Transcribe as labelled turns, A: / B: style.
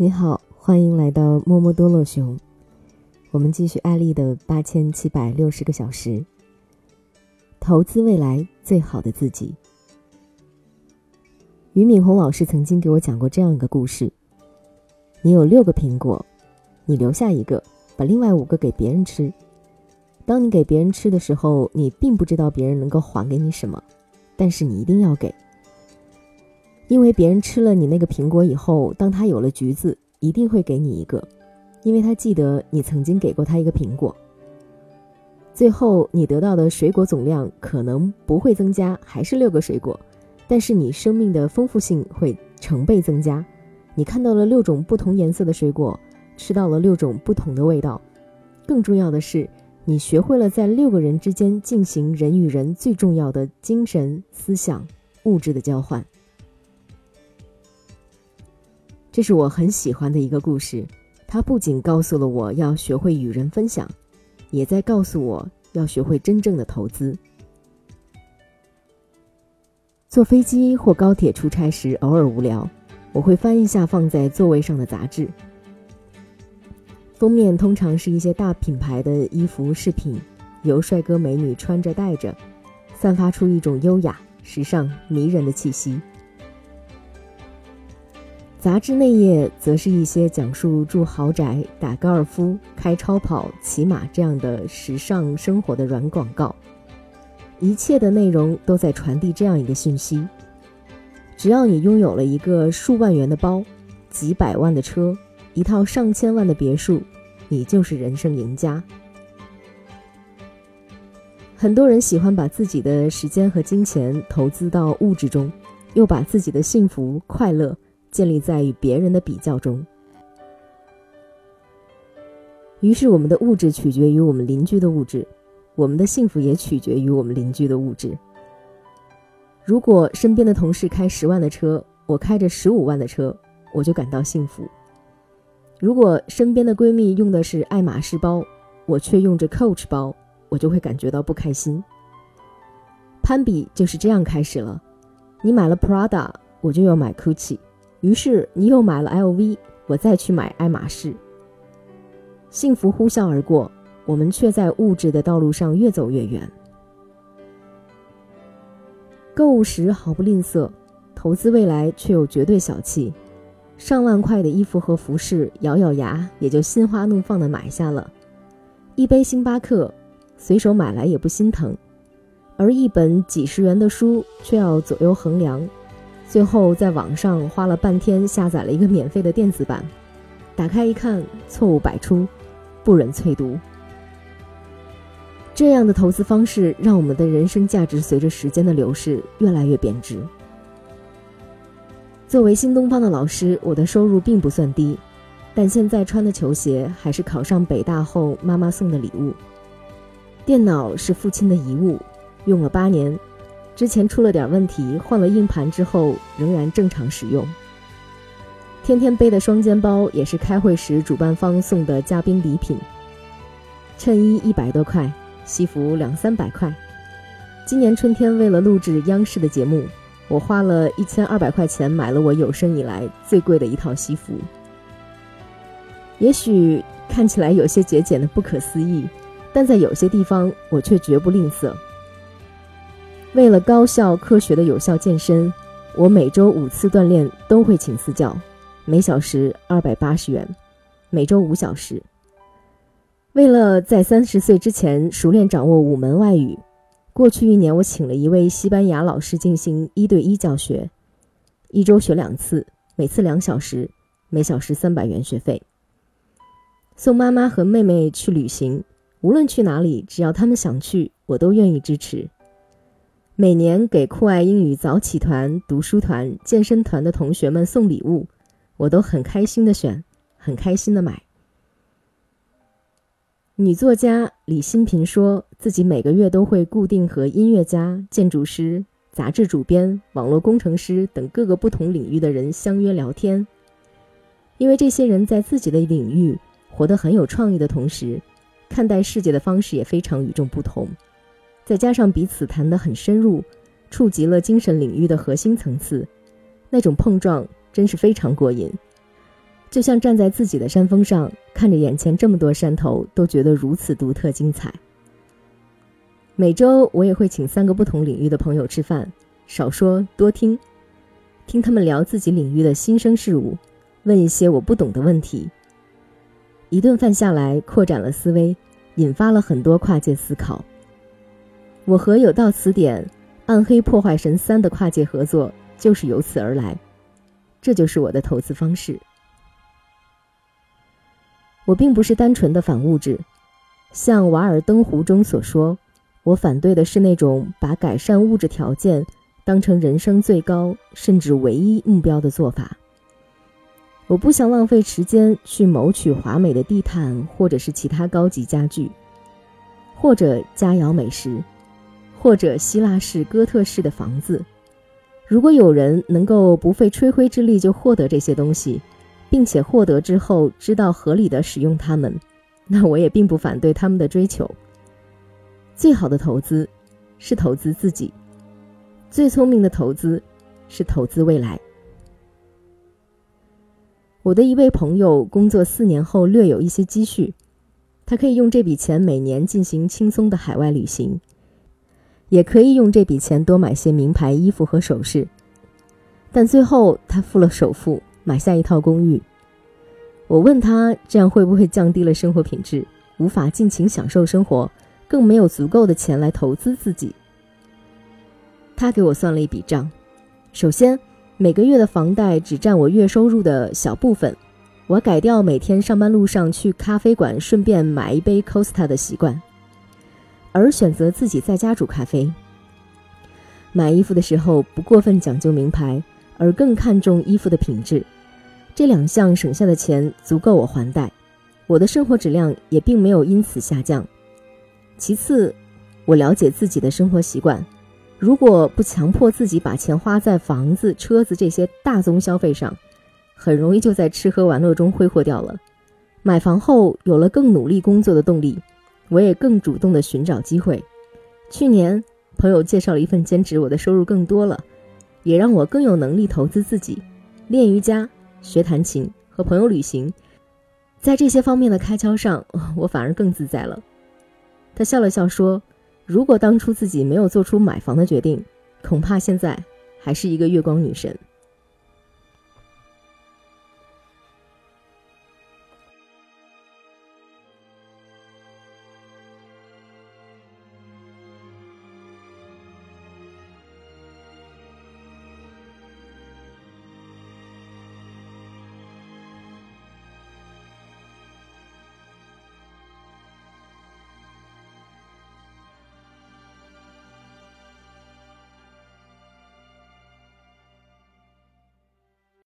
A: 你好，欢迎来到摸摸多洛熊。我们继续艾丽的八千七百六十个小时，投资未来最好的自己。俞敏洪老师曾经给我讲过这样一个故事：你有六个苹果，你留下一个，把另外五个给别人吃。当你给别人吃的时候，你并不知道别人能够还给你什么，但是你一定要给。因为别人吃了你那个苹果以后，当他有了橘子，一定会给你一个，因为他记得你曾经给过他一个苹果。最后你得到的水果总量可能不会增加，还是六个水果，但是你生命的丰富性会成倍增加。你看到了六种不同颜色的水果，吃到了六种不同的味道，更重要的是，你学会了在六个人之间进行人与人最重要的精神、思想、物质的交换。这是我很喜欢的一个故事，它不仅告诉了我要学会与人分享，也在告诉我要学会真正的投资。坐飞机或高铁出差时，偶尔无聊，我会翻一下放在座位上的杂志，封面通常是一些大品牌的衣服饰品，由帅哥美女穿着戴着，散发出一种优雅、时尚、迷人的气息。杂志内页则是一些讲述住豪宅、打高尔夫、开超跑、骑马这样的时尚生活的软广告，一切的内容都在传递这样一个讯息：只要你拥有了一个数万元的包、几百万的车、一套上千万的别墅，你就是人生赢家。很多人喜欢把自己的时间和金钱投资到物质中，又把自己的幸福快乐。建立在与别人的比较中，于是我们的物质取决于我们邻居的物质，我们的幸福也取决于我们邻居的物质。如果身边的同事开十万的车，我开着十五万的车，我就感到幸福；如果身边的闺蜜用的是爱马仕包，我却用着 Coach 包，我就会感觉到不开心。攀比就是这样开始了，你买了 Prada，我就要买 Gucci。于是你又买了 LV，我再去买爱马仕。幸福呼啸而过，我们却在物质的道路上越走越远。购物时毫不吝啬，投资未来却又绝对小气。上万块的衣服和服饰，咬咬牙也就心花怒放的买下了。一杯星巴克，随手买来也不心疼，而一本几十元的书，却要左右衡量。最后在网上花了半天下载了一个免费的电子版，打开一看，错误百出，不忍淬读。这样的投资方式让我们的人生价值随着时间的流逝越来越贬值。作为新东方的老师，我的收入并不算低，但现在穿的球鞋还是考上北大后妈妈送的礼物。电脑是父亲的遗物，用了八年。之前出了点问题，换了硬盘之后仍然正常使用。天天背的双肩包也是开会时主办方送的嘉宾礼品。衬衣一百多块，西服两三百块。今年春天为了录制央视的节目，我花了一千二百块钱买了我有生以来最贵的一套西服。也许看起来有些节俭的不可思议，但在有些地方我却绝不吝啬。为了高效科学的有效健身，我每周五次锻炼都会请私教，每小时二百八十元，每周五小时。为了在三十岁之前熟练掌握五门外语，过去一年我请了一位西班牙老师进行一对一教学，一周学两次，每次两小时，每小时三百元学费。送妈妈和妹妹去旅行，无论去哪里，只要他们想去，我都愿意支持。每年给酷爱英语早起团、读书团、健身团的同学们送礼物，我都很开心的选，很开心的买。女作家李新平说自己每个月都会固定和音乐家、建筑师、杂志主编、网络工程师等各个不同领域的人相约聊天，因为这些人在自己的领域活得很有创意的同时，看待世界的方式也非常与众不同。再加上彼此谈得很深入，触及了精神领域的核心层次，那种碰撞真是非常过瘾。就像站在自己的山峰上，看着眼前这么多山头，都觉得如此独特精彩。每周我也会请三个不同领域的朋友吃饭，少说多听，听他们聊自己领域的新生事物，问一些我不懂的问题。一顿饭下来，扩展了思维，引发了很多跨界思考。我和有道词典《暗黑破坏神三》的跨界合作就是由此而来，这就是我的投资方式。我并不是单纯的反物质，像《瓦尔登湖》中所说，我反对的是那种把改善物质条件当成人生最高甚至唯一目标的做法。我不想浪费时间去谋取华美的地毯，或者是其他高级家具，或者佳肴美食，或者希腊式、哥特式的房子。如果有人能够不费吹灰之力就获得这些东西，并且获得之后知道合理的使用它们，那我也并不反对他们的追求。最好的投资是投资自己，最聪明的投资是投资未来。我的一位朋友工作四年后略有一些积蓄，他可以用这笔钱每年进行轻松的海外旅行，也可以用这笔钱多买些名牌衣服和首饰，但最后他付了首付。买下一套公寓，我问他这样会不会降低了生活品质，无法尽情享受生活，更没有足够的钱来投资自己。他给我算了一笔账，首先每个月的房贷只占我月收入的小部分，我改掉每天上班路上去咖啡馆顺便买一杯 Costa 的习惯，而选择自己在家煮咖啡。买衣服的时候不过分讲究名牌，而更看重衣服的品质。这两项省下的钱足够我还贷，我的生活质量也并没有因此下降。其次，我了解自己的生活习惯，如果不强迫自己把钱花在房子、车子这些大宗消费上，很容易就在吃喝玩乐中挥霍掉了。买房后有了更努力工作的动力，我也更主动的寻找机会。去年朋友介绍了一份兼职，我的收入更多了，也让我更有能力投资自己，练瑜伽。学弹琴和朋友旅行，在这些方面的开销上，我反而更自在了。他笑了笑说：“如果当初自己没有做出买房的决定，恐怕现在还是一个月光女神。”